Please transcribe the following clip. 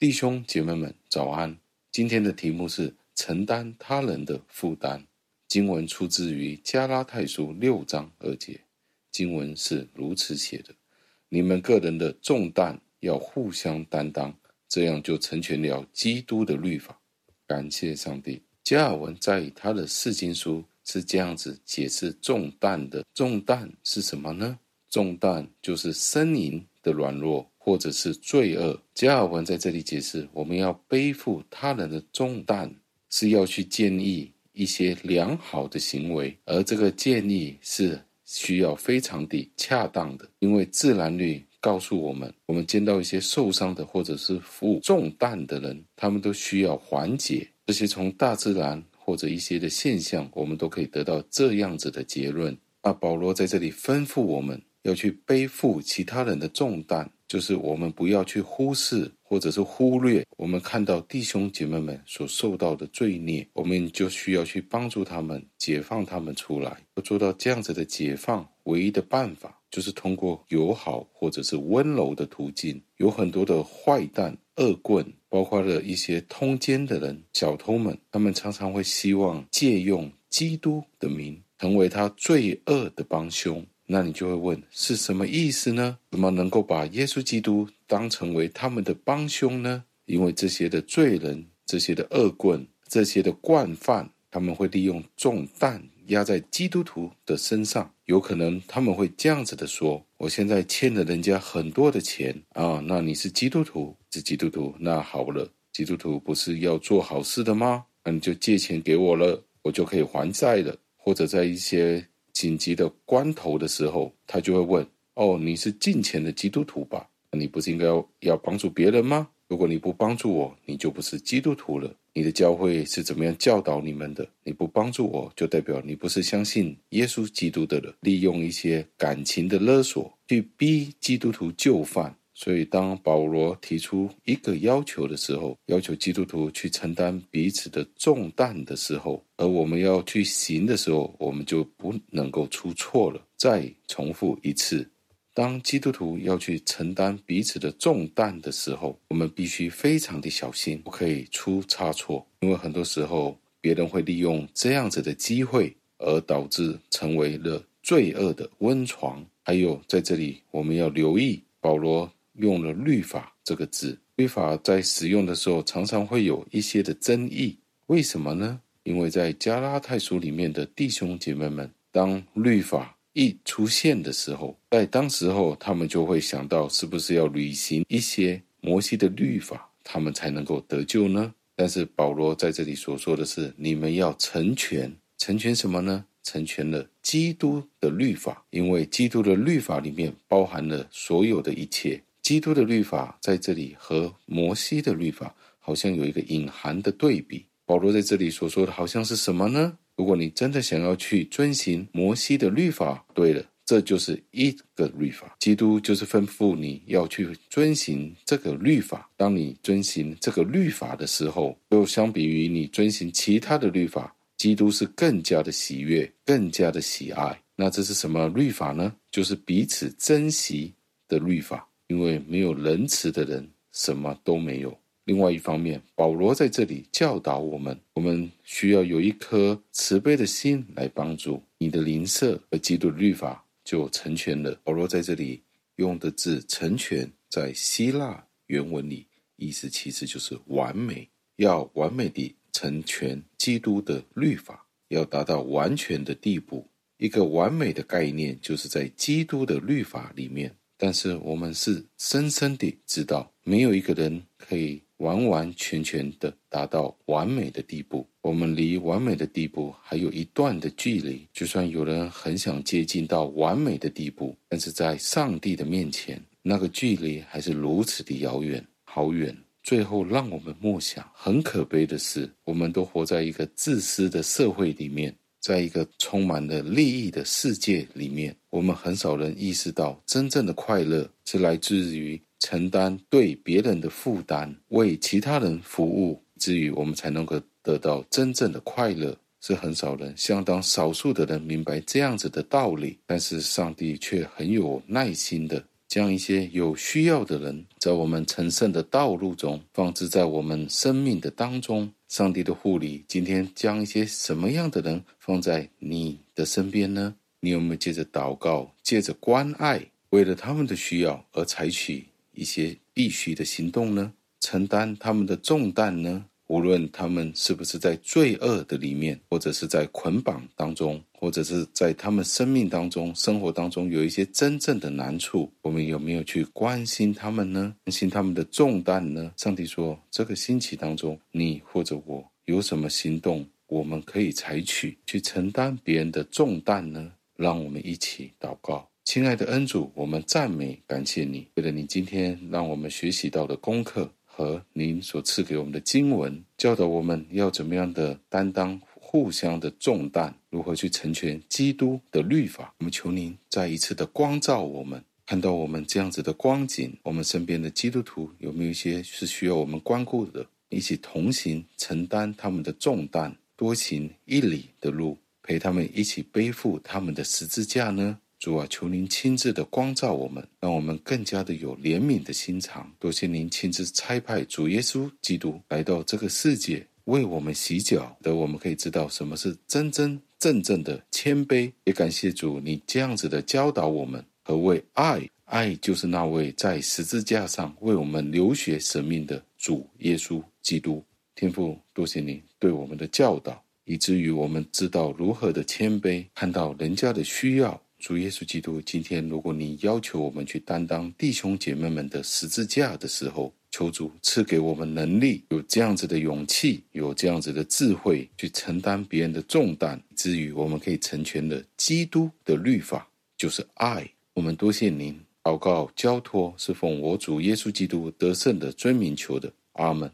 弟兄姐妹们，早安！今天的题目是承担他人的负担。经文出自于加拉太书六章二节，经文是如此写的：你们个人的重担要互相担当，这样就成全了基督的律法。感谢上帝。加尔文在他的释经书是这样子解释重担的：重担是什么呢？重担就是呻吟的软弱。或者是罪恶，加尔文在这里解释，我们要背负他人的重担，是要去建立一些良好的行为，而这个建议是需要非常的恰当的，因为自然律告诉我们，我们见到一些受伤的或者是负重担的人，他们都需要缓解。这些从大自然或者一些的现象，我们都可以得到这样子的结论。那保罗在这里吩咐我们要去背负其他人的重担。就是我们不要去忽视，或者是忽略我们看到弟兄姐妹们所受到的罪孽，我们就需要去帮助他们，解放他们出来。要做到这样子的解放，唯一的办法就是通过友好或者是温柔的途径。有很多的坏蛋、恶棍，包括了一些通奸的人、小偷们，他们常常会希望借用基督的名，成为他罪恶的帮凶。那你就会问，是什么意思呢？怎么能够把耶稣基督当成为他们的帮凶呢？因为这些的罪人、这些的恶棍、这些的惯犯，他们会利用重担压在基督徒的身上。有可能他们会这样子的说：“我现在欠了人家很多的钱啊，那你是基督徒，是基督徒，那好了，基督徒不是要做好事的吗？那你就借钱给我了，我就可以还债了，或者在一些。”紧急的关头的时候，他就会问：“哦，你是近前的基督徒吧？你不是应该要，要帮助别人吗？如果你不帮助我，你就不是基督徒了。你的教会是怎么样教导你们的？你不帮助我，就代表你不是相信耶稣基督的了。利用一些感情的勒索去逼基督徒就范。”所以，当保罗提出一个要求的时候，要求基督徒去承担彼此的重担的时候，而我们要去行的时候，我们就不能够出错了。再重复一次，当基督徒要去承担彼此的重担的时候，我们必须非常的小心，不可以出差错。因为很多时候，别人会利用这样子的机会，而导致成为了罪恶的温床。还有，在这里我们要留意保罗。用了“律法”这个字，律法在使用的时候常常会有一些的争议。为什么呢？因为在加拉太书里面的弟兄姐妹们，当律法一出现的时候，在当时候他们就会想到，是不是要履行一些摩西的律法，他们才能够得救呢？但是保罗在这里所说的是，你们要成全，成全什么呢？成全了基督的律法，因为基督的律法里面包含了所有的一切。基督的律法在这里和摩西的律法好像有一个隐含的对比。保罗在这里所说的好像是什么呢？如果你真的想要去遵行摩西的律法，对了，这就是一个律法。基督就是吩咐你要去遵行这个律法。当你遵行这个律法的时候，又相比于你遵行其他的律法，基督是更加的喜悦，更加的喜爱。那这是什么律法呢？就是彼此珍惜的律法。因为没有仁慈的人，什么都没有。另外一方面，保罗在这里教导我们，我们需要有一颗慈悲的心来帮助你的灵舍，而基督的律法就成全了。保罗在这里用的字“成全”在希腊原文里，意思其实就是完美，要完美地成全基督的律法，要达到完全的地步。一个完美的概念，就是在基督的律法里面。但是我们是深深地知道，没有一个人可以完完全全的达到完美的地步。我们离完美的地步还有一段的距离。就算有人很想接近到完美的地步，但是在上帝的面前，那个距离还是如此的遥远，好远。最后，让我们默想，很可悲的是，我们都活在一个自私的社会里面。在一个充满了利益的世界里面，我们很少人意识到，真正的快乐是来自于承担对别人的负担，为其他人服务，至于我们才能够得到真正的快乐。是很少人，相当少数的人明白这样子的道理，但是上帝却很有耐心的将一些有需要的人，在我们成圣的道路中放置在我们生命的当中。上帝的护理，今天将一些什么样的人放在你的身边呢？你有没有借着祷告，借着关爱，为了他们的需要而采取一些必须的行动呢？承担他们的重担呢？无论他们是不是在罪恶的里面，或者是在捆绑当中，或者是在他们生命当中、生活当中有一些真正的难处，我们有没有去关心他们呢？关心他们的重担呢？上帝说，这个星期当中，你或者我有什么行动，我们可以采取去承担别人的重担呢？让我们一起祷告，亲爱的恩主，我们赞美感谢你，为了你今天让我们学习到的功课。和您所赐给我们的经文，教导我们要怎么样的担当互相的重担，如何去成全基督的律法。我们求您再一次的光照我们，看到我们这样子的光景，我们身边的基督徒有没有一些是需要我们关顾的？一起同行，承担他们的重担，多行一里的路，陪他们一起背负他们的十字架呢？主啊，求您亲自的光照我们，让我们更加的有怜悯的心肠。多谢您亲自差派主耶稣基督来到这个世界，为我们洗脚，的我们可以知道什么是真真正正的谦卑。也感谢主，你这样子的教导我们何谓爱，爱就是那位在十字架上为我们流血舍命的主耶稣基督。天父，多谢您对我们的教导，以至于我们知道如何的谦卑，看到人家的需要。主耶稣基督，今天如果你要求我们去担当弟兄姐妹们的十字架的时候，求主赐给我们能力，有这样子的勇气，有这样子的智慧，去承担别人的重担，至于我们可以成全的基督的律法，就是爱。我们多谢您，祷告交托是奉我主耶稣基督得胜的尊名求的，阿门。